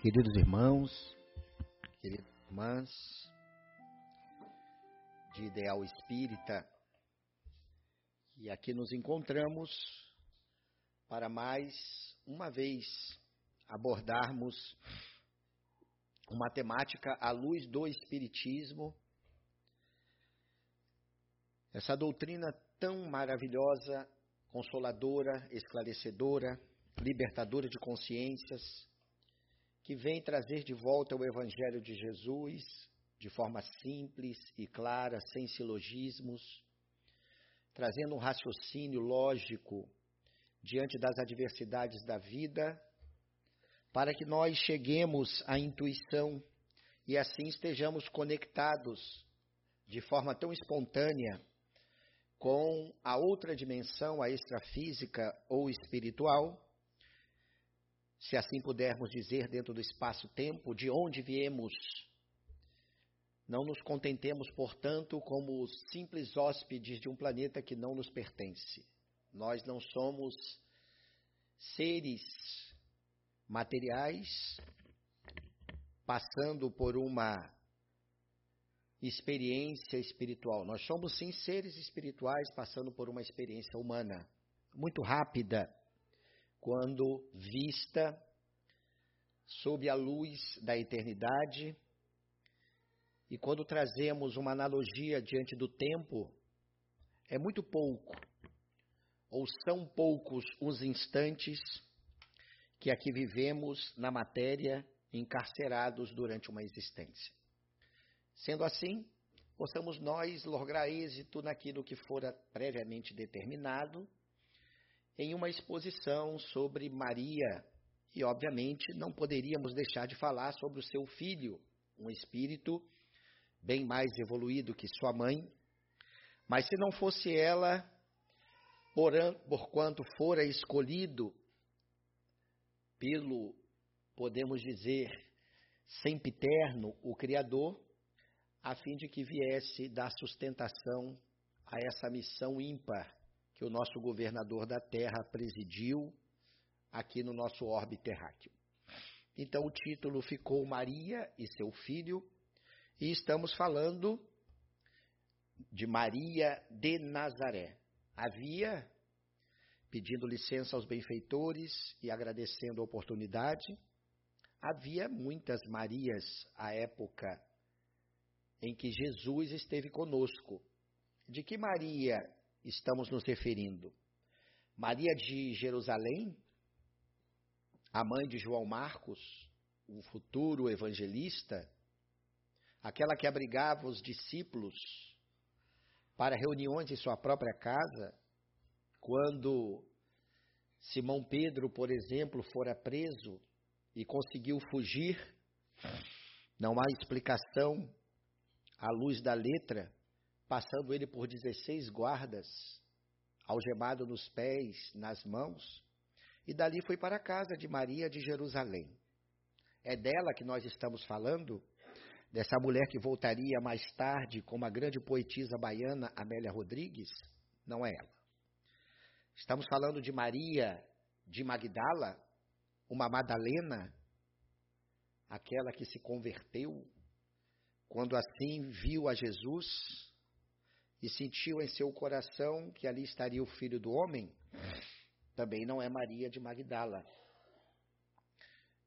Queridos irmãos, queridas irmãs de Ideal Espírita, e aqui nos encontramos para mais uma vez abordarmos uma temática à luz do Espiritismo, essa doutrina tão maravilhosa, consoladora, esclarecedora, libertadora de consciências que vem trazer de volta o Evangelho de Jesus de forma simples e clara, sem silogismos, trazendo um raciocínio lógico diante das adversidades da vida, para que nós cheguemos à intuição e assim estejamos conectados de forma tão espontânea com a outra dimensão, a extrafísica ou espiritual, se assim pudermos dizer, dentro do espaço-tempo, de onde viemos. Não nos contentemos, portanto, como simples hóspedes de um planeta que não nos pertence. Nós não somos seres materiais passando por uma experiência espiritual. Nós somos sim seres espirituais passando por uma experiência humana muito rápida quando vista sob a luz da eternidade. E quando trazemos uma analogia diante do tempo, é muito pouco, ou são poucos os instantes que aqui vivemos na matéria, encarcerados durante uma existência. Sendo assim, possamos nós lograr êxito naquilo que fora previamente determinado em uma exposição sobre Maria. E, obviamente, não poderíamos deixar de falar sobre o seu filho, um espírito bem mais evoluído que sua mãe. Mas se não fosse ela, por, quanto fora escolhido pelo, podemos dizer, sempiterno, o Criador, a fim de que viesse dar sustentação a essa missão ímpar que o nosso governador da Terra presidiu aqui no nosso orbe terráqueo. Então o título ficou Maria e seu filho, e estamos falando de Maria de Nazaré. Havia, pedindo licença aos benfeitores e agradecendo a oportunidade, havia muitas Marias à época em que Jesus esteve conosco. De que Maria estamos nos referindo? Maria de Jerusalém, a mãe de João Marcos, o futuro evangelista, aquela que abrigava os discípulos para reuniões em sua própria casa, quando Simão Pedro, por exemplo, fora preso e conseguiu fugir, não há explicação à luz da letra passando ele por 16 guardas, algemado nos pés, nas mãos, e dali foi para a casa de Maria de Jerusalém. É dela que nós estamos falando, dessa mulher que voltaria mais tarde como a grande poetisa baiana Amélia Rodrigues? Não é ela. Estamos falando de Maria de Magdala, uma Madalena, aquela que se converteu quando assim viu a Jesus e sentiu em seu coração que ali estaria o filho do homem, também não é Maria de Magdala.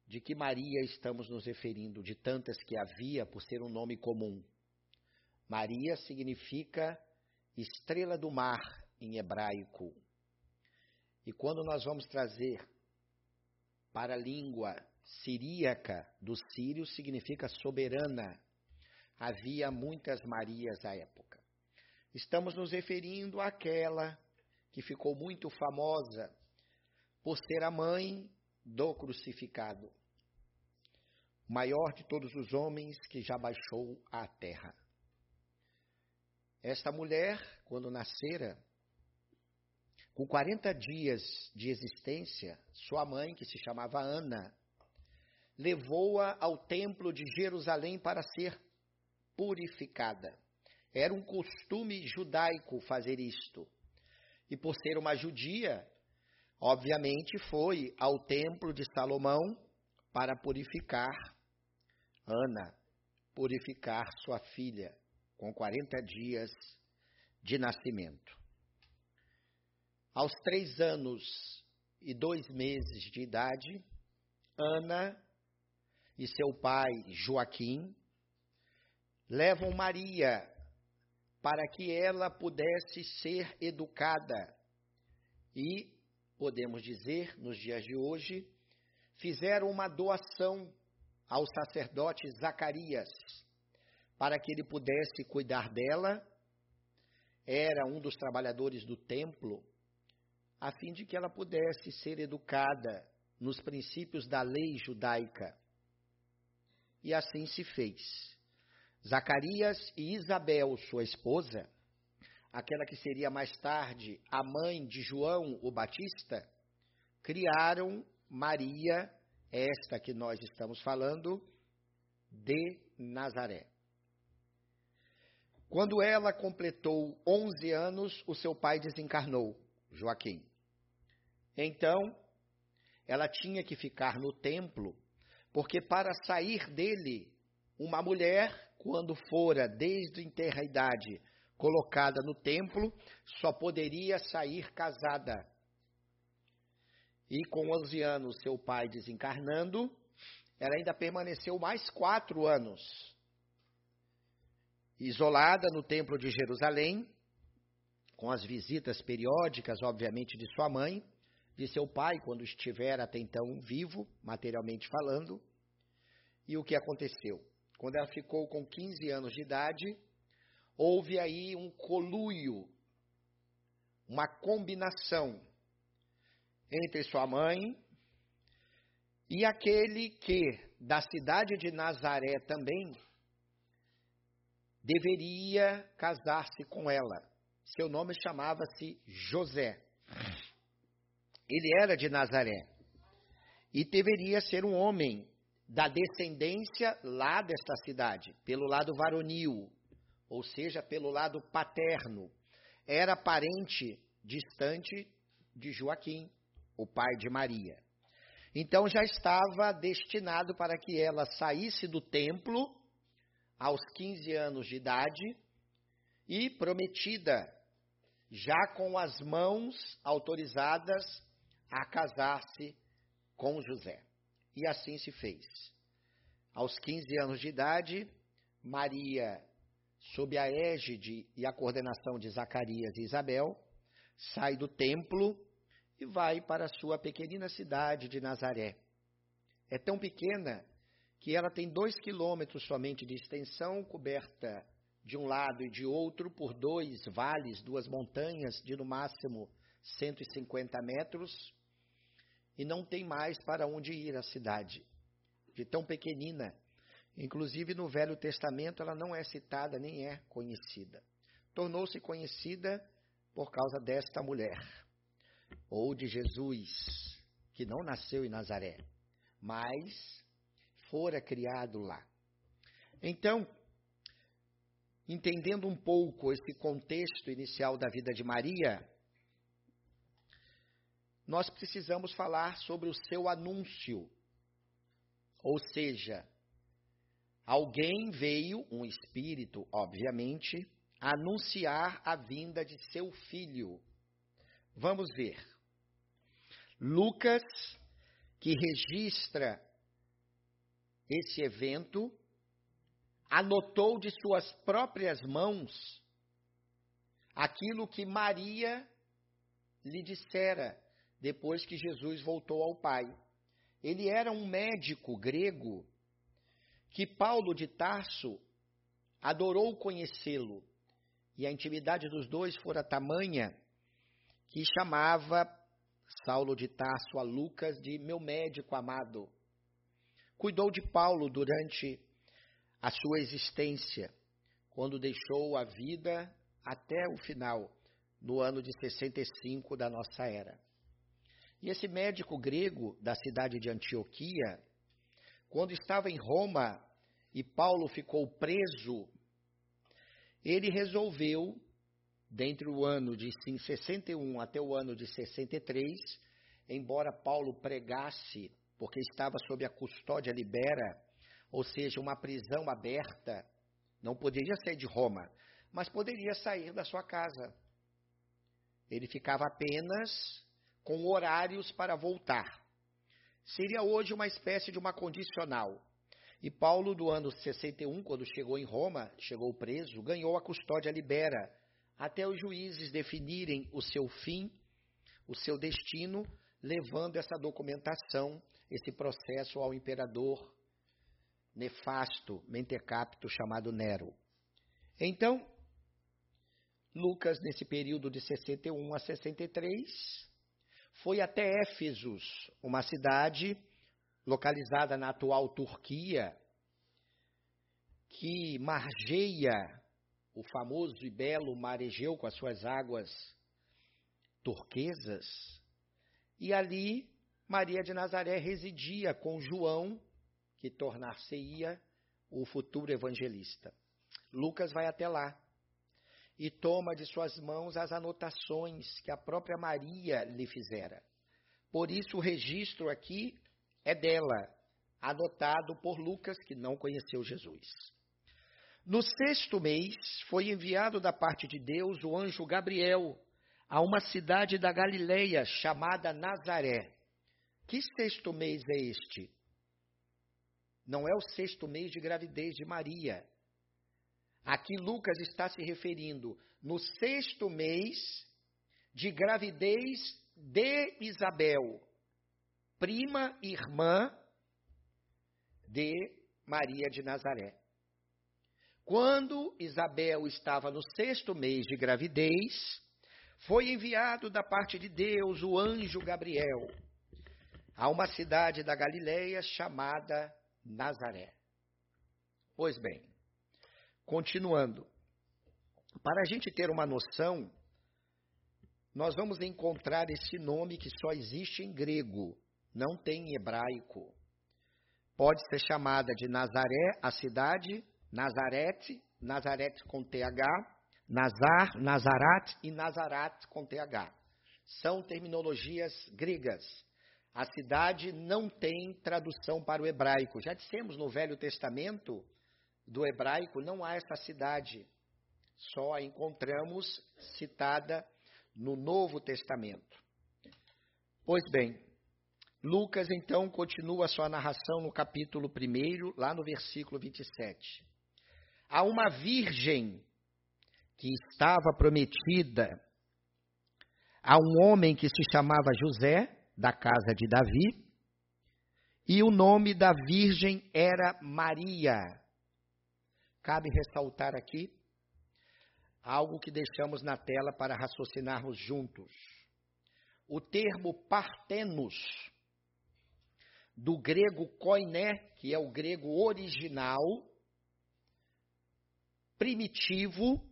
De que Maria estamos nos referindo? De tantas que havia, por ser um nome comum. Maria significa estrela do mar em hebraico. E quando nós vamos trazer para a língua siríaca do sírio, significa soberana. Havia muitas Marias à época. Estamos nos referindo àquela que ficou muito famosa por ser a mãe do crucificado, maior de todos os homens que já baixou à terra. Esta mulher, quando nascera, com 40 dias de existência, sua mãe, que se chamava Ana, levou-a ao templo de Jerusalém para ser purificada. Era um costume judaico fazer isto. E por ser uma judia, obviamente foi ao templo de Salomão para purificar Ana, purificar sua filha com 40 dias de nascimento. Aos três anos e dois meses de idade, Ana e seu pai Joaquim levam Maria para que ela pudesse ser educada e, podemos dizer, nos dias de hoje, fizeram uma doação ao sacerdote Zacarias para que ele pudesse cuidar dela. Era um dos trabalhadores do templo, a fim de que ela pudesse ser educada nos princípios da lei judaica. E assim se fez. Zacarias e Isabel, sua esposa, aquela que seria mais tarde a mãe de João o Batista, criaram Maria, esta que nós estamos falando, de Nazaré. Quando ela completou 11 anos, o seu pai desencarnou, Joaquim. Então, ela tinha que ficar no templo, porque para sair dele, uma mulher, quando fora desde a idade colocada no templo, só poderia sair casada. E com 11 anos, seu pai desencarnando, ela ainda permaneceu mais quatro anos, isolada no templo de Jerusalém, com as visitas periódicas, obviamente, de sua mãe, de seu pai, quando estiver até então vivo, materialmente falando. E o que aconteceu? Quando ela ficou com 15 anos de idade, houve aí um coluio, uma combinação entre sua mãe e aquele que, da cidade de Nazaré também, deveria casar-se com ela. Seu nome chamava-se José. Ele era de Nazaré e deveria ser um homem da descendência lá desta cidade, pelo lado varonil, ou seja, pelo lado paterno. Era parente distante de Joaquim, o pai de Maria. Então já estava destinado para que ela saísse do templo aos 15 anos de idade e prometida, já com as mãos autorizadas a casar-se com José. E assim se fez. Aos 15 anos de idade, Maria, sob a égide e a coordenação de Zacarias e Isabel, sai do templo e vai para a sua pequenina cidade de Nazaré. É tão pequena que ela tem dois quilômetros somente de extensão, coberta de um lado e de outro por dois vales, duas montanhas de no máximo 150 metros, e não tem mais para onde ir a cidade, de tão pequenina. Inclusive no Velho Testamento ela não é citada nem é conhecida. Tornou-se conhecida por causa desta mulher, ou de Jesus, que não nasceu em Nazaré, mas fora criado lá. Então, entendendo um pouco esse contexto inicial da vida de Maria, nós precisamos falar sobre o seu anúncio. Ou seja, alguém veio, um espírito, obviamente, anunciar a vinda de seu filho. Vamos ver. Lucas, que registra esse evento, anotou de suas próprias mãos aquilo que Maria lhe dissera depois que Jesus voltou ao Pai. Ele era um médico grego que Paulo de Tarso adorou conhecê-lo, e a intimidade dos dois fora tamanha que chamava Saulo de Tarso a Lucas de meu médico amado. Cuidou de Paulo durante a sua existência, quando deixou a vida até o final, no ano de 65 da nossa era. E esse médico grego da cidade de Antioquia, quando estava em Roma e Paulo ficou preso, ele resolveu, dentre o ano de 61 até o ano de 63, embora Paulo pregasse porque estava sob a custódia libera, ou seja, uma prisão aberta, não poderia sair de Roma, mas poderia sair da sua casa. Ele ficava apenas com horários para voltar. Seria hoje uma espécie de uma condicional. E Paulo, do ano 61, quando chegou em Roma, chegou preso, ganhou a custódia libera, até os juízes definirem o seu fim, o seu destino, levando essa documentação, esse processo ao imperador nefasto, mentecapto, chamado Nero. Então, Lucas, nesse período de 61 a 63, foi até Éfesos, uma cidade localizada na atual Turquia, que margeia o famoso e belo Mar Egeu com as suas águas turquesas, e ali Maria de Nazaré residia com João, que tornar-se-ia o futuro evangelista. Lucas vai até lá e toma de suas mãos as anotações que a própria Maria lhe fizera. Por isso o registro aqui é dela, anotado por Lucas, que não conheceu Jesus. No sexto mês, foi enviado da parte de Deus o anjo Gabriel a uma cidade da Galileia chamada Nazaré. Que sexto mês é este? Não é o sexto mês de gravidez de Maria. Aqui Lucas está se referindo no sexto mês de gravidez de Isabel, prima irmã de Maria de Nazaré. Quando Isabel estava no sexto mês de gravidez, foi enviado da parte de Deus o anjo Gabriel a uma cidade da Galileia chamada Nazaré. Pois bem, continuando, para a gente ter uma noção, nós vamos encontrar esse nome que só existe em grego, não tem em hebraico. Pode ser chamada de Nazaré, a cidade, Nazarete, Nazarete com TH, Nazar, Nazarat e Nazarat com TH. São terminologias gregas. A cidade não tem tradução para o hebraico. Já dissemos no Velho Testamento, do hebraico, não há essa cidade. Só a encontramos citada no Novo Testamento. Pois bem, Lucas então continua sua narração no capítulo 1, lá no versículo 27 a uma virgem que estava prometida a um homem que se chamava José, da casa de Davi, e o nome da virgem era Maria. Cabe ressaltar aqui algo que deixamos na tela para raciocinarmos juntos. O termo partenos, do grego koiné, que é o grego original, primitivo,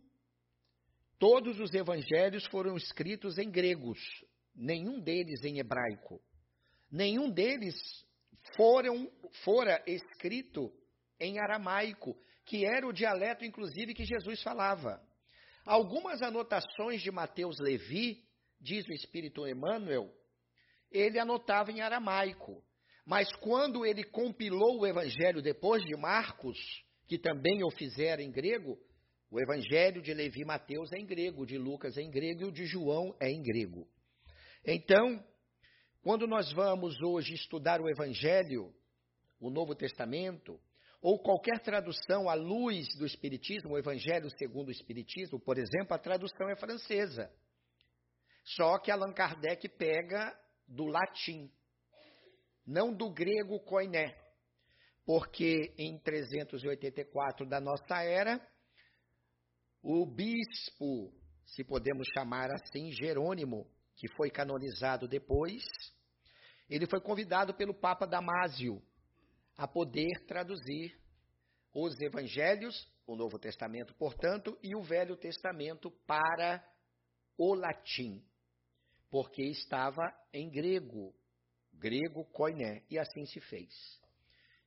todos os evangelhos foram escritos em gregos, nenhum deles em hebraico. Nenhum deles foram, fora escrito em aramaico, que era o dialeto, inclusive, que Jesus falava. Algumas anotações de Mateus Levi, diz o Espírito Emmanuel, ele anotava em aramaico. Mas quando ele compilou o evangelho depois de Marcos, que também o fizeram em grego, o evangelho de Levi e Mateus é em grego, de Lucas é em grego e o de João é em grego. Então, quando nós vamos hoje estudar o evangelho, o Novo Testamento, ou qualquer tradução à luz do Espiritismo, o Evangelho segundo o Espiritismo, por exemplo, a tradução é francesa. Só que Allan Kardec pega do latim, não do grego koiné porque em 384 da nossa era, o bispo, se podemos chamar assim, Jerônimo, que foi canonizado depois, ele foi convidado pelo Papa Damásio a poder traduzir os evangelhos, o Novo Testamento, portanto, e o Velho Testamento para o latim, porque estava em grego, grego koiné, e assim se fez.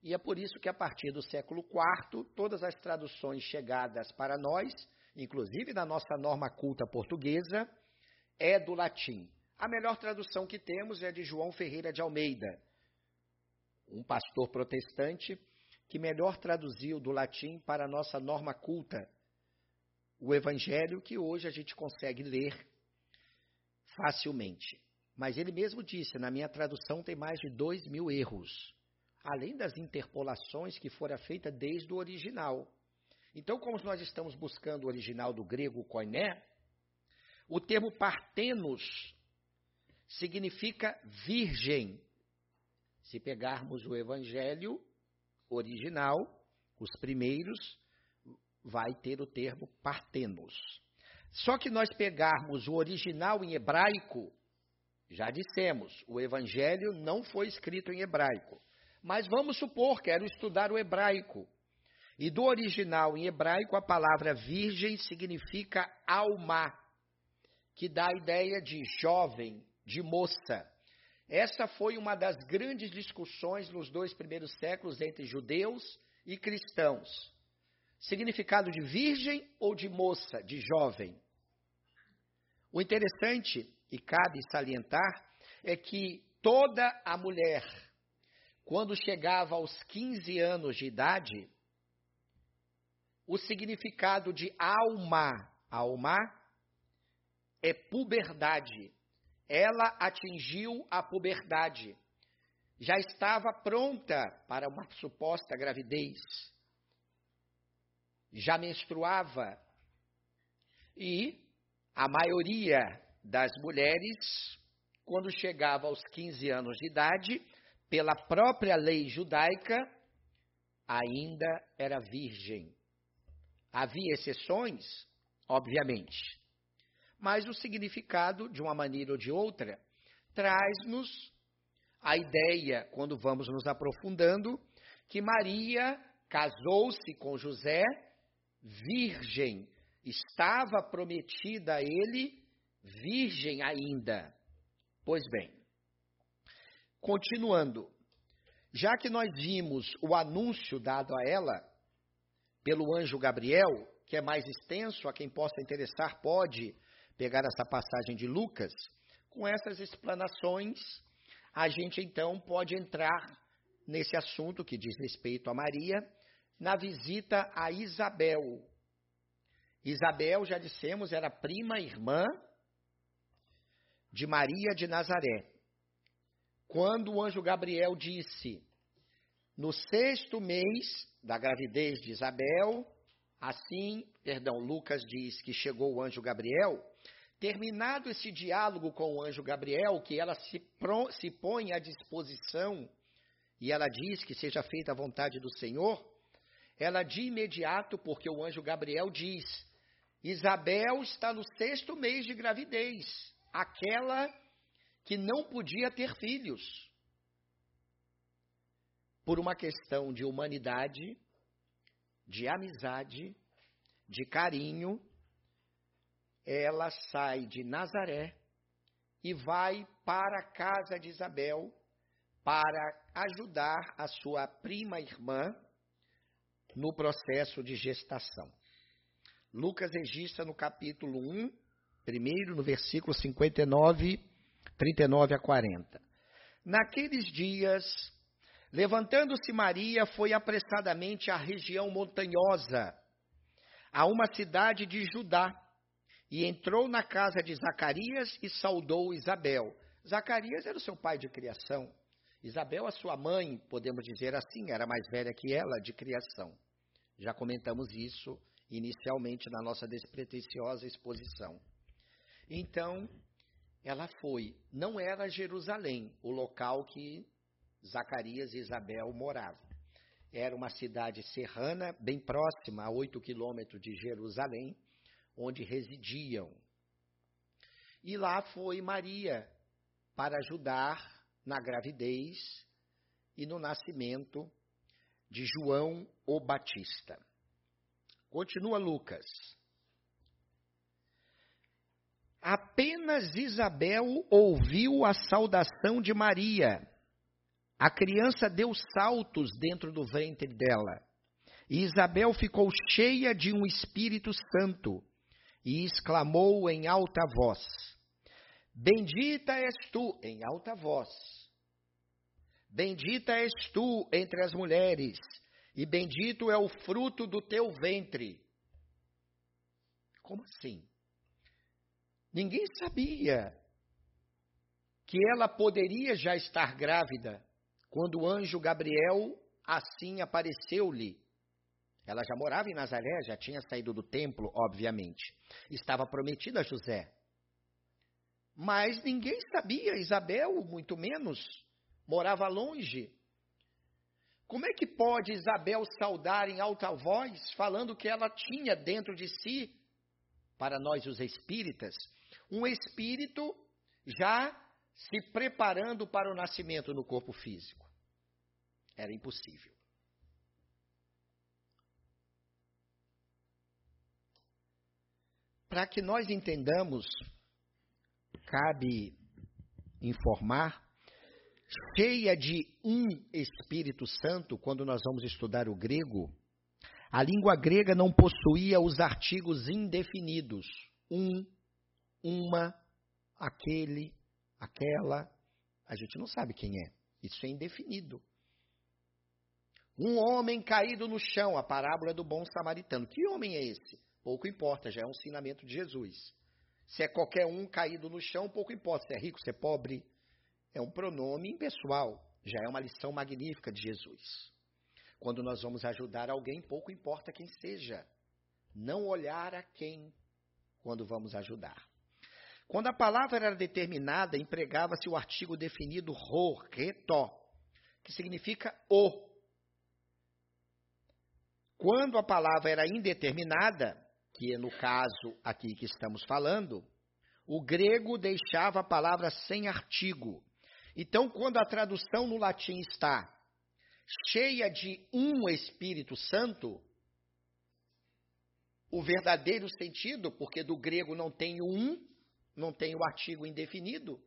E é por isso que, a partir do século IV, todas as traduções chegadas para nós, inclusive na nossa norma culta portuguesa, é do latim. A melhor tradução que temos é de João Ferreira de Almeida, um pastor protestante, que melhor traduziu do latim para a nossa norma culta o Evangelho que hoje a gente consegue ler facilmente. Mas ele mesmo disse: na minha tradução tem mais de dois mil erros, além das interpolações que foram feitas desde o original. Então, como nós estamos buscando o original do grego koiné, o termo partenos significa virgem. Se pegarmos o evangelho original, os primeiros, vai ter o termo partenos. Só que nós pegarmos o original em hebraico, já dissemos, o evangelho não foi escrito em hebraico. Mas vamos supor, quero estudar o hebraico. E do original em hebraico, a palavra virgem significa alma, que dá a ideia de jovem, de moça. Essa foi uma das grandes discussões nos dois primeiros séculos entre judeus e cristãos. Significado de virgem ou de moça, de jovem? O interessante, e cabe salientar, é que toda a mulher, quando chegava aos 15 anos de idade, o significado de alma, alma, é puberdade. Ela atingiu a puberdade. Já estava pronta para uma suposta gravidez. Já menstruava. E a maioria das mulheres, quando chegava aos 15 anos de idade, pela própria lei judaica, ainda era virgem. Havia exceções, obviamente, mas o significado, de uma maneira ou de outra, traz-nos a ideia, quando vamos nos aprofundando, que Maria casou-se com José virgem, estava prometida a ele virgem ainda. Pois bem, continuando, já que nós vimos o anúncio dado a ela pelo anjo Gabriel, que é mais extenso, a quem possa interessar pode pegar essa passagem de Lucas, com essas explanações, a gente então pode entrar nesse assunto que diz respeito a Maria, na visita a Isabel. Isabel, já dissemos, era prima irmã de Maria de Nazaré. Quando o anjo Gabriel disse, no sexto mês da gravidez de Isabel, assim, perdão, Lucas diz que chegou o anjo Gabriel, Terminado esse diálogo com o anjo Gabriel, que ela se, se põe à disposição e ela diz que seja feita a vontade do Senhor, ela de imediato, porque o anjo Gabriel diz: Isabel está no sexto mês de gravidez, aquela que não podia ter filhos. Por uma questão de humanidade, de amizade, de carinho, ela sai de Nazaré e vai para a casa de Isabel para ajudar a sua prima irmã no processo de gestação. Lucas registra no capítulo 1, primeiro, no versículo 59, 39 a 40. Naqueles dias, levantando-se Maria, foi apressadamente à região montanhosa, a uma cidade de Judá e entrou na casa de Zacarias e saudou Isabel. Zacarias era o seu pai de criação. Isabel, a sua mãe, podemos dizer assim, era mais velha que ela de criação. Já comentamos isso inicialmente na nossa despretensiosa exposição. Então, ela foi. Não era Jerusalém, o local que Zacarias e Isabel moravam. Era uma cidade serrana, bem próxima, a oito quilômetros de Jerusalém, onde residiam. E lá foi Maria para ajudar na gravidez e no nascimento de João o Batista. Continua Lucas. Apenas Isabel ouviu a saudação de Maria. A criança deu saltos dentro do ventre dela. E Isabel ficou cheia de um Espírito Santo e exclamou em alta voz: Bendita és tu, em alta voz. Bendita és tu entre as mulheres, e bendito é o fruto do teu ventre. Como assim? Ninguém sabia que ela poderia já estar grávida quando o anjo Gabriel assim apareceu-lhe. Ela já morava em Nazaré, já tinha saído do templo, obviamente. Estava prometida a José. Mas ninguém sabia, Isabel, muito menos, morava longe. Como é que pode Isabel saudar em alta voz, falando que ela tinha dentro de si, para nós os espíritas, um espírito já se preparando para o nascimento no corpo físico? Era impossível. Para que nós entendamos, cabe informar, cheia de um Espírito Santo, quando nós vamos estudar o grego, a língua grega não possuía os artigos indefinidos. Um, uma, aquele, aquela. A gente não sabe quem é. Isso é indefinido. Um homem caído no chão, a parábola do bom samaritano. Que homem é esse? Pouco importa, já é um ensinamento de Jesus. Se é qualquer um caído no chão, pouco importa. Se é rico, se é pobre, é um pronome impessoal. Já é uma lição magnífica de Jesus. Quando nós vamos ajudar alguém, pouco importa quem seja. Não olhar a quem quando vamos ajudar. Quando a palavra era determinada, empregava-se o artigo definido ro, reto, que significa o. Quando a palavra era indeterminada, que no caso aqui que estamos falando, o grego deixava a palavra sem artigo. Então, quando a tradução no latim está cheia de um Espírito Santo, o verdadeiro sentido, porque do grego não tem um, não tem o artigo indefinido,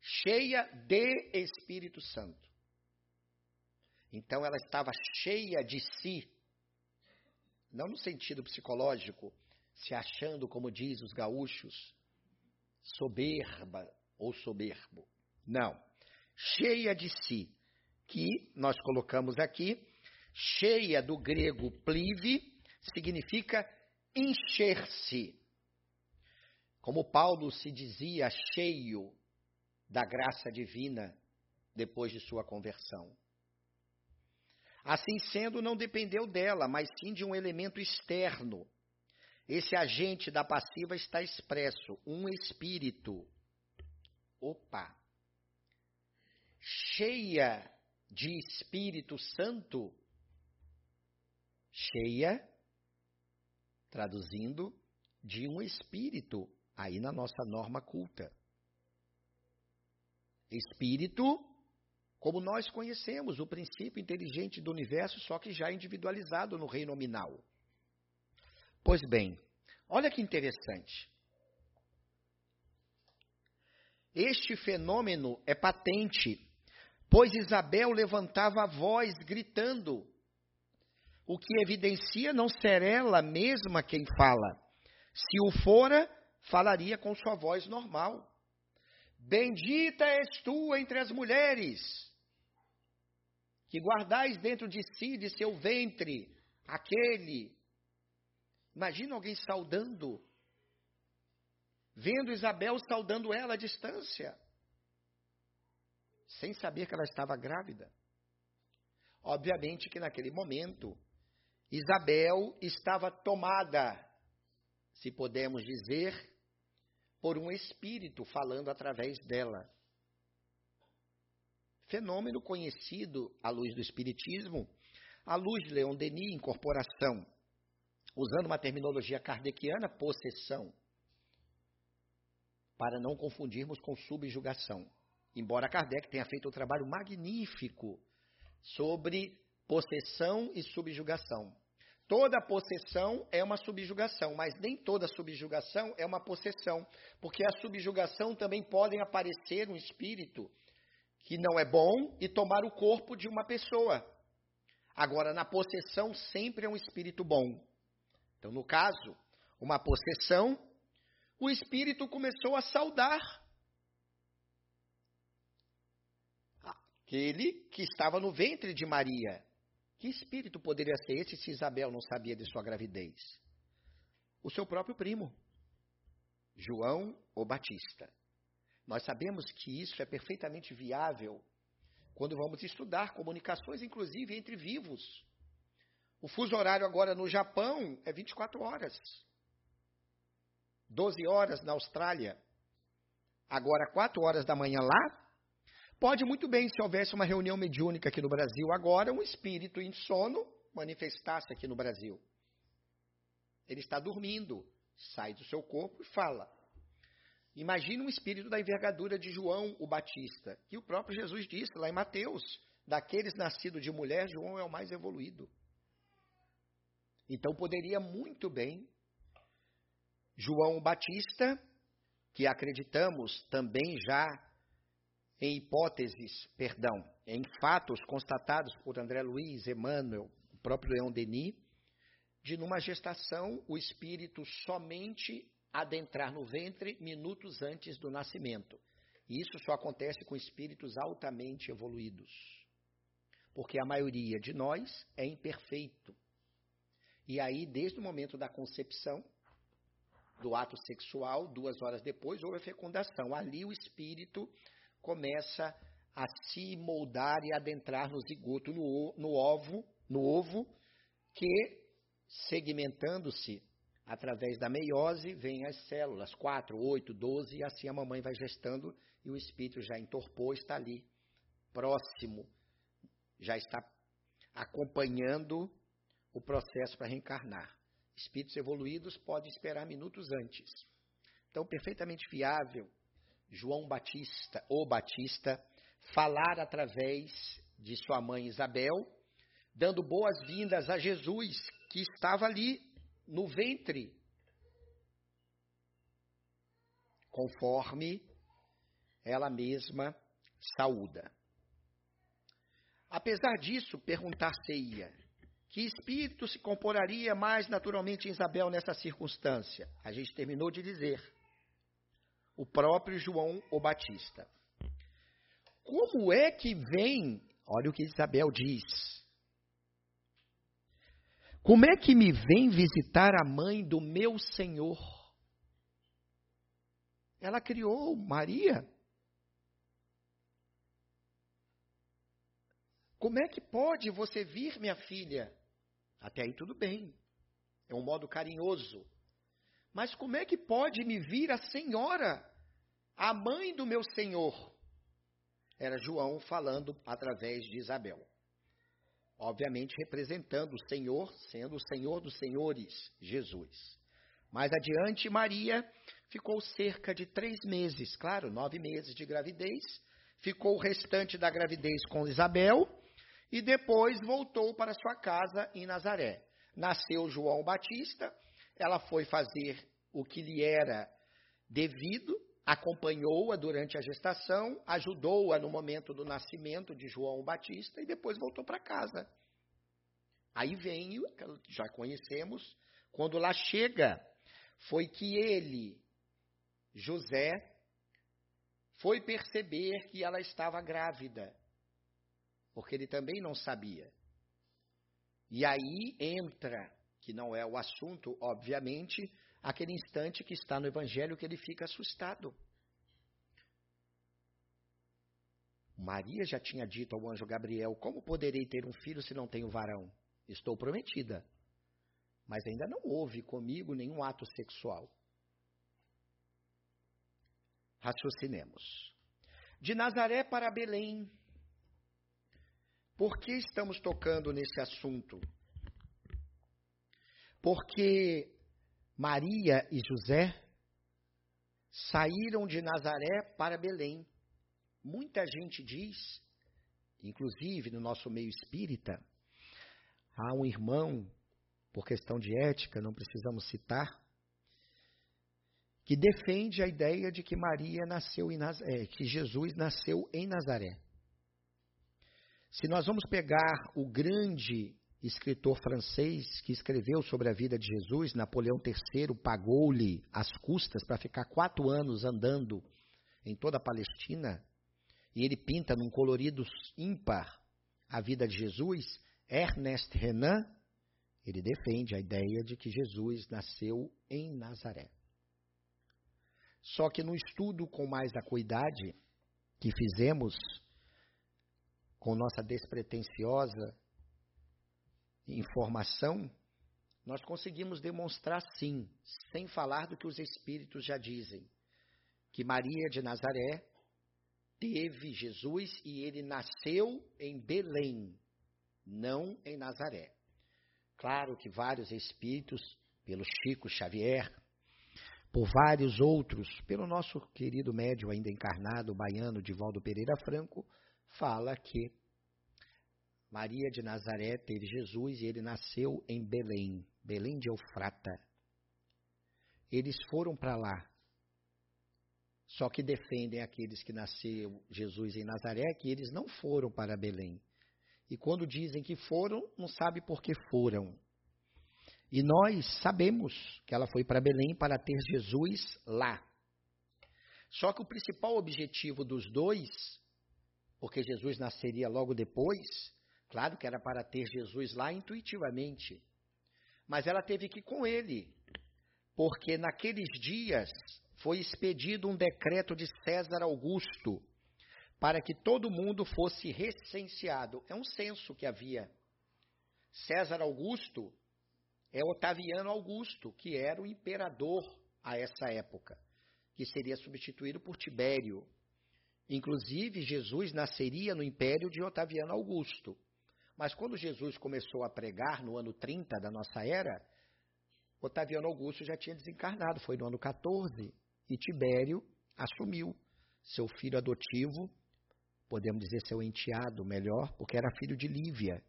cheia de Espírito Santo. Então ela estava cheia de si, não no sentido psicológico, se achando, como diz os gaúchos, soberba ou soberbo. Não. Cheia de si, que nós colocamos aqui, cheia do grego plive, significa encher-se. Como Paulo se dizia cheio da graça divina depois de sua conversão. Assim sendo, não dependeu dela, mas sim de um elemento externo. Esse agente da passiva está expresso, um espírito. Opa! Cheia de Espírito Santo, cheia, traduzindo, de um espírito, aí na nossa norma culta. Espírito como nós conhecemos o princípio inteligente do universo, só que já individualizado no reino nominal. Pois bem, olha que interessante. Este fenômeno é patente, pois Isabel levantava a voz gritando, o que evidencia não ser ela mesma quem fala. Se o fora, falaria com sua voz normal. Bendita és tu entre as mulheres que guardais dentro de si, de seu ventre, aquele. Imagina alguém saudando, vendo Isabel saudando ela à distância, sem saber que ela estava grávida. Obviamente que naquele momento, Isabel estava tomada, se podemos dizer, por um espírito falando através dela fenômeno conhecido à luz do Espiritismo, à luz de Leon Denis, incorporação, usando uma terminologia kardeciana, possessão, para não confundirmos com subjugação. Embora Kardec tenha feito um trabalho magnífico sobre possessão e subjugação. Toda possessão é uma subjugação, mas nem toda subjugação é uma possessão, porque a subjugação também podem aparecer um espírito que não é bom e tomar o corpo de uma pessoa. Agora, na possessão, sempre é um espírito bom. Então, no caso, uma possessão, o espírito começou a saudar. Aquele que estava no ventre de Maria. Que espírito poderia ser esse se Isabel não sabia de sua gravidez? O seu próprio primo, João o Batista. Nós sabemos que isso é perfeitamente viável quando vamos estudar comunicações, inclusive entre vivos. O fuso horário agora no Japão é 24 horas. 12 horas na Austrália. Agora, 4 horas da manhã lá, Pode muito bem, se houvesse uma reunião mediúnica aqui no Brasil agora, um espírito em sono manifestasse aqui no Brasil. Ele está dormindo, sai do seu corpo e fala. Imagina um espírito da envergadura de João o Batista, que o próprio Jesus disse lá em Mateus: daqueles nascidos de mulher, João é o mais evoluído. Então poderia muito bem João o Batista, que acreditamos também já em hipóteses, perdão, em fatos constatados por André Luiz, Emmanuel, o próprio Leão Denis, de numa gestação o espírito somente adentrar no ventre minutos antes do nascimento. E isso só acontece com espíritos altamente evoluídos. Porque a maioria de nós é imperfeito. E aí, desde o momento da concepção, do ato sexual, duas horas depois, houve a fecundação. Ali o espírito começa a se moldar e adentrar no zigoto, no, ovo, no ovo, que segmentando-se através da meiose, vem as células, 4, 8, 12, e assim a mamãe vai gestando e o espírito já entorpou, está ali, próximo, já está acompanhando o processo para reencarnar. Espíritos evoluídos podem esperar minutos antes. Então, perfeitamente fiável João Batista, ou Batista, falar através de sua mãe Isabel, dando boas-vindas a Jesus, que estava ali no ventre, conforme ela mesma saúda. Apesar disso, perguntar-se-ia, que espírito se comporaria mais naturalmente em Isabel nessa circunstância? A gente terminou de dizer o próprio João o Batista. Como é que vem, olha o que Isabel diz. Como é que me vem visitar a mãe do meu Senhor? Ela criou Maria. Como é que pode você vir, minha filha? Até aí tudo bem. É um modo carinhoso. Mas como é que pode me vir a senhora, a mãe do meu senhor? Era João falando através de Isabel. Obviamente representando o Senhor, sendo o Senhor dos Senhores, Jesus. Mais adiante, Maria ficou cerca de três meses, claro, nove meses de gravidez, ficou o restante da gravidez com Isabel e depois voltou para sua casa em Nazaré. Nasceu João Batista, ela foi fazer o que lhe era devido, acompanhou-a durante a gestação, ajudou-a no momento do nascimento de João Batista e depois voltou para casa. Aí vem, já conhecemos, quando lá chega, foi que ele, José, foi perceber que ela estava grávida, porque ele também não sabia. E aí entra que não é o assunto, obviamente, aquele instante que está no Evangelho que ele fica assustado. Maria já tinha dito ao anjo Gabriel: Como poderei ter um filho se não tenho varão? Estou prometida. Mas ainda não houve comigo nenhum ato sexual. Raciocinemos. De Nazaré para Belém. Por que estamos tocando nesse assunto? Porque Maria e José saíram de Nazaré para Belém. Muita gente diz, inclusive no nosso meio espírita, há um irmão, por questão de ética, não precisamos citar, que defende a ideia de que Maria nasceu em Nazaré, que Jesus nasceu em Nazaré. Se nós vamos pegar o grande escritor francês que escreveu sobre a vida de Jesus, Napoleão III pagou-lhe as custas para ficar quatro anos andando em toda a Palestina e ele pinta num colorido ímpar a vida de Jesus, Ernest Renan, ele defende a ideia de que Jesus nasceu em Nazaré. Só que no estudo com mais acuidade que fizemos, com nossa despretensiosa informação, nós conseguimos demonstrar sim, sem falar do que os espíritos já dizem, que Maria de Nazaré teve Jesus e ele nasceu em Belém, não em Nazaré. Claro que vários espíritos, pelo Chico Xavier, por vários outros, pelo nosso querido médium ainda encarnado, baiano Divaldo Pereira Franco, fala que Maria de Nazaré teve Jesus e ele nasceu em Belém, Belém de Eufrata. Eles foram para lá. Só que defendem aqueles que nasceu Jesus em Nazaré que eles não foram para Belém. E quando dizem que foram, não sabe por que foram. E nós sabemos que ela foi para Belém para ter Jesus lá. Só que o principal objetivo dos dois, porque Jesus nasceria logo depois, claro que era para ter Jesus lá intuitivamente, mas ela teve que ir com ele, porque naqueles dias foi expedido um decreto de César Augusto para que todo mundo fosse recenseado. É um censo que havia. César Augusto é Otaviano Augusto, que era o imperador a essa época, que seria substituído por Tibério. Inclusive, Jesus nasceria no império de Otaviano Augusto. Mas quando Jesus começou a pregar no ano 30 da nossa era, Otaviano Augusto já tinha desencarnado, foi no ano 14, e Tibério assumiu seu filho adotivo, podemos dizer seu enteado melhor, porque era filho de Lívia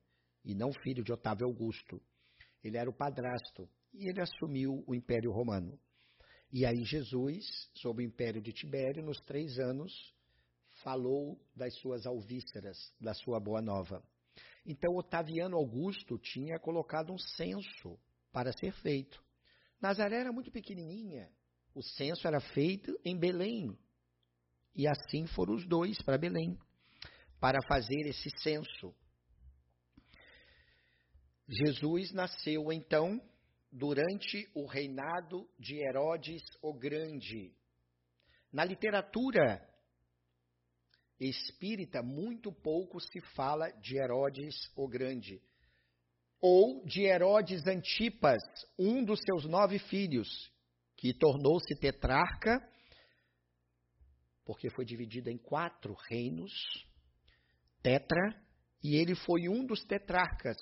e não filho de Otávio Augusto. Ele era o padrasto e ele assumiu o Império Romano. E aí Jesus, sob o Império de Tibério, nos três anos, falou das suas alvíceras, da sua boa nova. Então Otaviano Augusto tinha colocado um censo para ser feito. Nazaré era muito pequenininha. O censo era feito em Belém. E assim foram os dois para Belém, para fazer esse censo. Jesus nasceu então durante o reinado de Herodes o Grande. Na literatura espírita, muito pouco se fala de Herodes o Grande, ou de Herodes Antipas, um dos seus nove filhos, que tornou-se tetrarca, porque foi dividido em quatro reinos, tetra, e ele foi um dos tetrarcas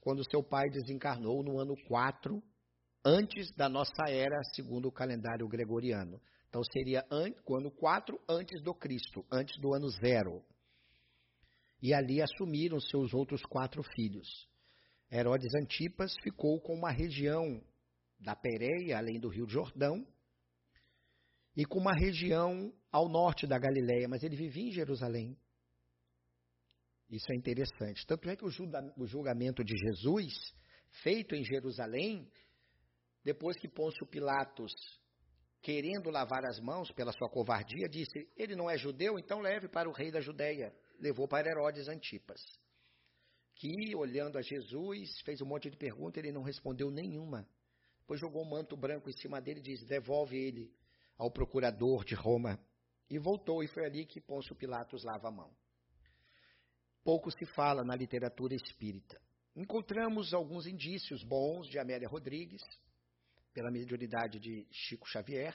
quando seu pai desencarnou no ano 4, antes da nossa era, segundo o calendário gregoriano. Então seria o ano 4 antes do Cristo, antes do ano zero. E ali assumiram seus outros quatro filhos. Herodes Antipas ficou com uma região da Pérea, além do Rio Jordão, e com uma região ao norte da Galileia, mas ele vivia em Jerusalém. Isso é interessante. Tanto é que o julgamento de Jesus, feito em Jerusalém, depois que Pôncio Pilatos, querendo lavar as mãos pela sua covardia, disse: Ele não é judeu, então leve para o rei da Judéia. Levou para Herodes Antipas. Que, olhando a Jesus, fez um monte de perguntas, ele não respondeu nenhuma. Depois jogou um manto branco em cima dele e disse: Devolve ele ao procurador de Roma. E voltou, e foi ali que Pôncio Pilatos lava a mão pouco se fala na literatura espírita. Encontramos alguns indícios bons de Amélia Rodrigues, pela mediunidade de Chico Xavier,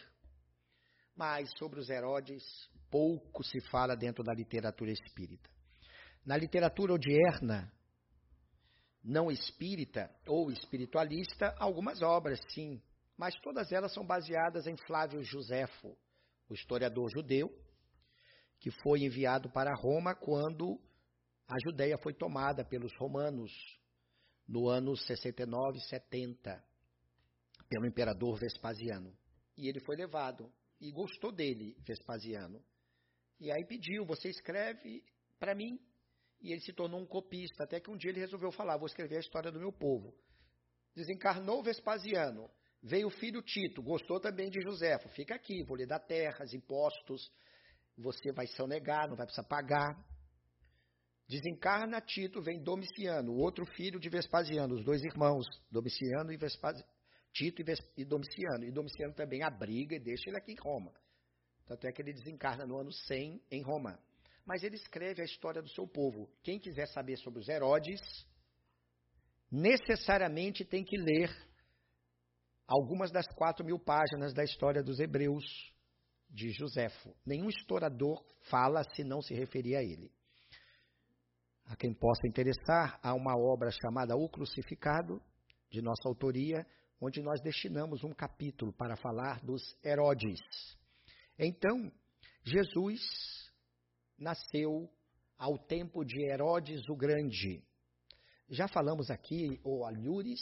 mas sobre os Herodes pouco se fala dentro da literatura espírita. Na literatura odierna, não espírita ou espiritualista, algumas obras, sim, mas todas elas são baseadas em Flávio Josefo, o historiador judeu, que foi enviado para Roma quando a Judéia foi tomada pelos romanos no ano 69 e 70 pelo imperador Vespasiano. E ele foi levado e gostou dele, Vespasiano. E aí pediu, você escreve para mim. E ele se tornou um copista, até que um dia ele resolveu falar, vou escrever a história do meu povo. Desencarnou Vespasiano, veio o filho Tito, gostou também de Joséfo, fica aqui, vou lhe dar terras, impostos, você vai sonegar, não vai precisar pagar. Desencarna Tito, vem Domiciano, o outro filho de Vespasiano, os dois irmãos, Domiciano e Vespasiano. Tito e Domiciano. E Domiciano também abriga e deixa ele aqui em Roma. Tanto é que ele desencarna no ano 100 em Roma. Mas ele escreve a história do seu povo. Quem quiser saber sobre os Herodes, necessariamente tem que ler algumas das quatro mil páginas da história dos Hebreus de Joséfo. Nenhum historiador fala se não se referir a ele. A quem possa interessar, há uma obra chamada O Crucificado, de nossa autoria, onde nós destinamos um capítulo para falar dos Herodes. Então, Jesus nasceu ao tempo de Herodes o Grande. Já falamos aqui, ou Alhures,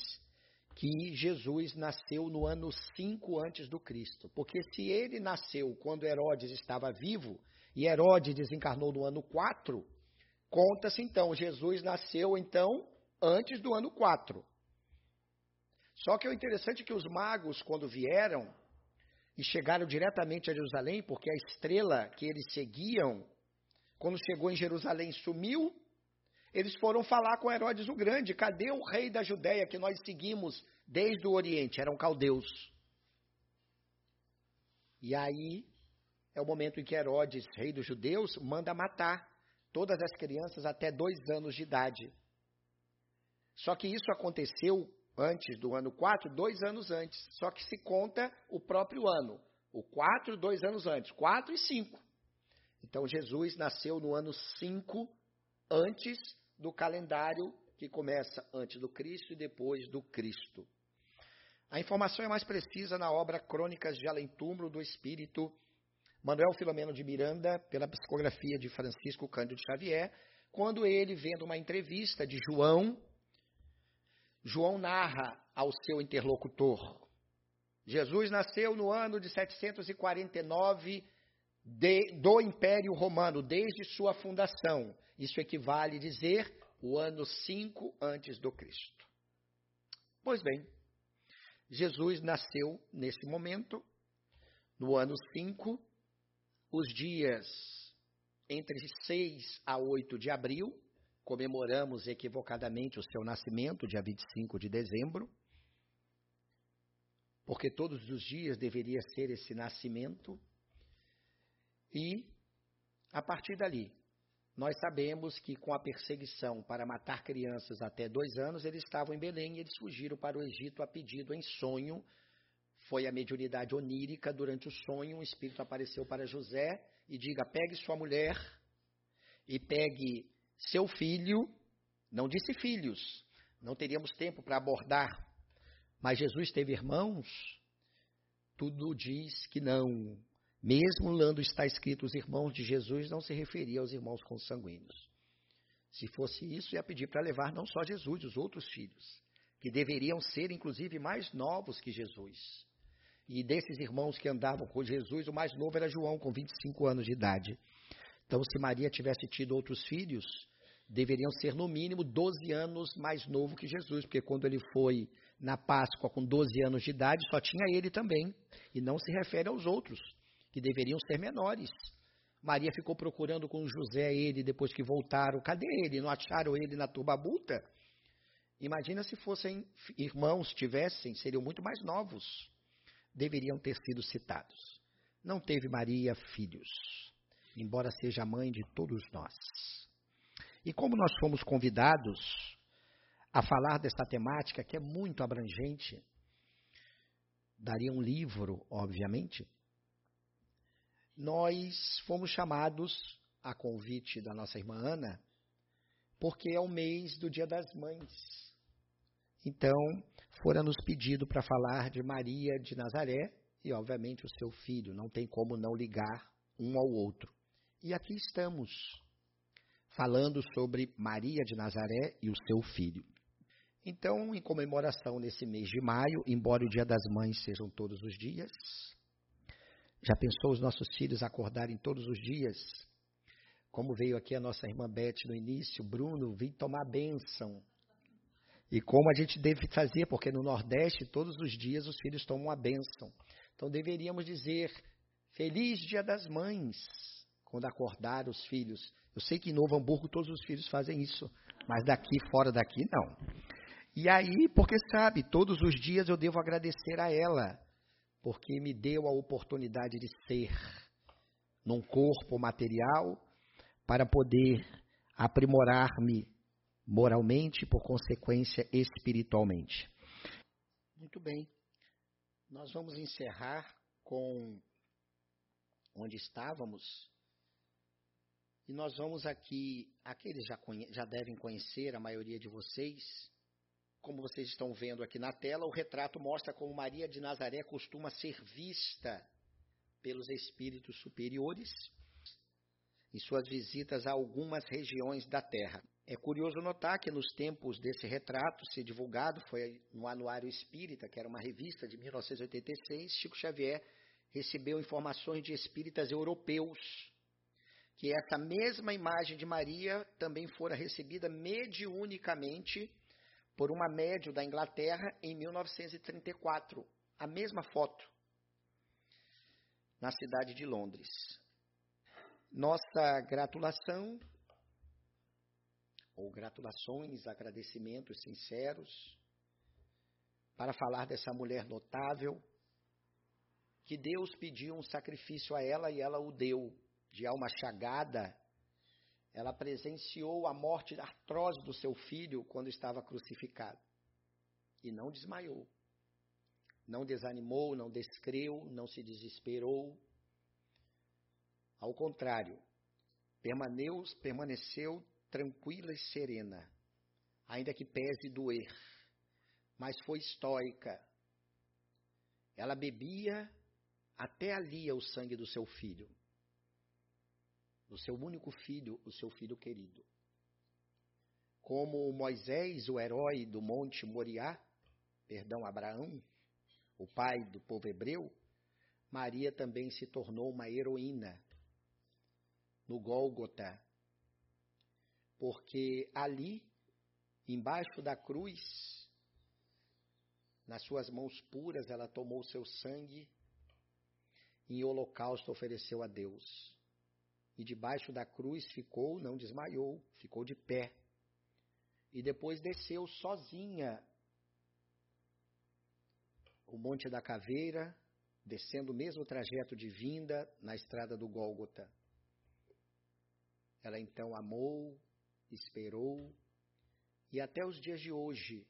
que Jesus nasceu no ano 5 antes do Cristo. Porque se ele nasceu quando Herodes estava vivo, e Herodes desencarnou no ano 4, conta-se então, Jesus nasceu então antes do ano 4. Só que o interessante é que os magos, quando vieram e chegaram diretamente a Jerusalém, porque a estrela que eles seguiam, quando chegou em Jerusalém, sumiu, eles foram falar com Herodes o Grande: cadê o rei da Judéia que nós seguimos desde o Oriente? Eram caldeus. E aí é o momento em que Herodes, rei dos judeus, manda matar todas as crianças até dois anos de idade. Só que isso aconteceu antes do ano 4, dois anos antes. Só que se conta o próprio ano. O 4, dois anos antes. 4 e 5. Então Jesus nasceu no ano 5 antes do calendário que começa antes do Cristo e depois do Cristo. A informação é mais precisa na obra Crônicas de Além Túmulo do Espírito Manuel Filomeno de Miranda, pela psicografia de Francisco Cândido Xavier, quando ele, vendo uma entrevista de João, João narra ao seu interlocutor: Jesus nasceu no ano de 749 de, do Império Romano, desde sua fundação. Isso equivale a dizer o ano 5 antes do Cristo. Pois bem, Jesus nasceu nesse momento, no ano 5, os dias entre 6 a 8 de abril, comemoramos equivocadamente o seu nascimento, dia 25 de dezembro, porque todos os dias deveria ser esse nascimento. E, a partir dali, nós sabemos que com a perseguição para matar crianças até dois anos, eles estavam em Belém e eles fugiram para o Egito a pedido em sonho. Foi a mediunidade onírica. Durante o sonho, um espírito apareceu para José e diga: pegue sua mulher e pegue seu filho, não disse filhos, não teríamos tempo para abordar, mas Jesus teve irmãos? Tudo diz que não. Mesmo lendo está escrito os irmãos de Jesus, não se referia aos irmãos consanguíneos. Se fosse isso, ia pedir para levar não só Jesus, os outros filhos, que deveriam ser inclusive mais novos que Jesus. E desses irmãos que andavam com Jesus, o mais novo era João, com 25 anos de idade. Então, se Maria tivesse tido outros filhos, deveriam ser no mínimo 12 anos mais novo que Jesus, porque quando ele foi na Páscoa com 12 anos de idade, só tinha ele também, e não se refere aos outros, que deveriam ser menores. Maria ficou procurando com José ele depois que voltaram. Cadê ele? Não acharam ele na turbabuta? Imagina se fossem irmãos, tivessem, seriam muito mais novos. Deveriam ter sido citados. Não teve Maria filhos embora seja a mãe de todos nós. E como nós fomos convidados a falar dessa temática que é muito abrangente, daria um livro, obviamente, nós fomos chamados a convite da nossa irmã Ana, porque é o mês do Dia das Mães. Então, fora nos pedido para falar de Maria de Nazaré e, obviamente, o seu filho. Não tem como não ligar um ao outro. E aqui estamos, falando sobre Maria de Nazaré e o seu filho. Então, em comemoração nesse mês de maio, embora o Dia das Mães sejam todos os dias, já pensou os nossos filhos acordarem todos os dias? Como veio aqui a nossa irmã Beth no início, Bruno, vim tomar bênção. E como a gente deve fazer, porque no Nordeste todos os dias os filhos tomam a bênção. Então deveríamos dizer: Feliz Dia das Mães quando acordar os filhos. Eu sei que em Novo Hamburgo todos os filhos fazem isso, mas daqui, fora daqui, não. E aí, porque sabe, todos os dias eu devo agradecer a ela, porque me deu a oportunidade de ser num corpo material para poder aprimorar-me moralmente, por consequência, espiritualmente. Muito bem. Nós vamos encerrar com onde estávamos. E nós vamos aqui, aqueles já, já devem conhecer, a maioria de vocês, como vocês estão vendo aqui na tela, o retrato mostra como Maria de Nazaré costuma ser vista pelos espíritos superiores em suas visitas a algumas regiões da Terra. É curioso notar que nos tempos desse retrato ser divulgado, foi no Anuário Espírita, que era uma revista de 1986, Chico Xavier recebeu informações de espíritas europeus que essa mesma imagem de Maria também fora recebida mediunicamente por uma médium da Inglaterra em 1934, a mesma foto, na cidade de Londres. Nossa gratulação, ou gratulações, agradecimentos sinceros, para falar dessa mulher notável, que Deus pediu um sacrifício a ela e ela o deu, de alma chagada. Ela presenciou a morte atroz do seu filho quando estava crucificado e não desmaiou. Não desanimou, não descreu, não se desesperou. Ao contrário, permaneceu tranquila e serena, ainda que pese doer, mas foi estoica. Ela bebia até ali o sangue do seu filho, do seu único filho, o seu filho querido. Como Moisés, o herói do Monte Moriá, perdão, Abraão, o pai do povo hebreu, Maria também se tornou uma heroína no Gólgota, porque ali, embaixo da cruz, nas suas mãos puras, ela tomou seu sangue em holocausto ofereceu a Deus. E debaixo da cruz ficou, não desmaiou, ficou de pé. E depois desceu sozinha o Monte da Caveira, descendo o mesmo trajeto de vinda na estrada do Gólgota. Ela então amou, esperou, e até os dias de hoje,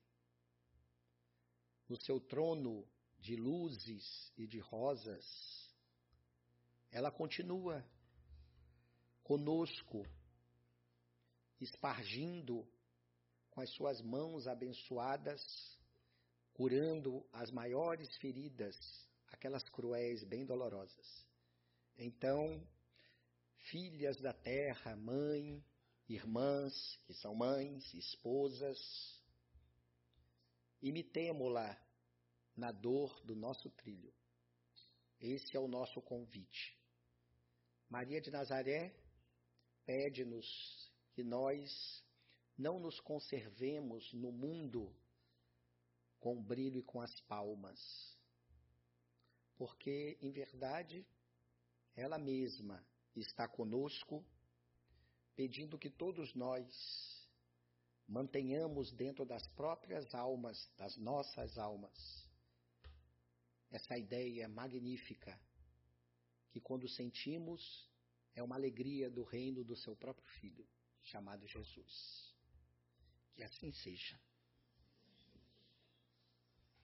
no seu trono de luzes e de rosas, ela continua conosco, espargindo com as suas mãos abençoadas, curando as maiores feridas, aquelas cruéis, bem dolorosas. Então, filhas da terra, mãe, irmãs, que são mães, esposas, imitemo-la na dor do nosso trilho. Esse é o nosso convite. Maria de Nazaré pede-nos que nós não nos conservemos no mundo com o brilho e com as palmas, porque, em verdade, ela mesma está conosco, pedindo que todos nós mantenhamos dentro das próprias almas, das nossas almas, essa ideia magnífica que quando sentimos é uma alegria do reino do seu próprio Filho, chamado Jesus. Que assim seja.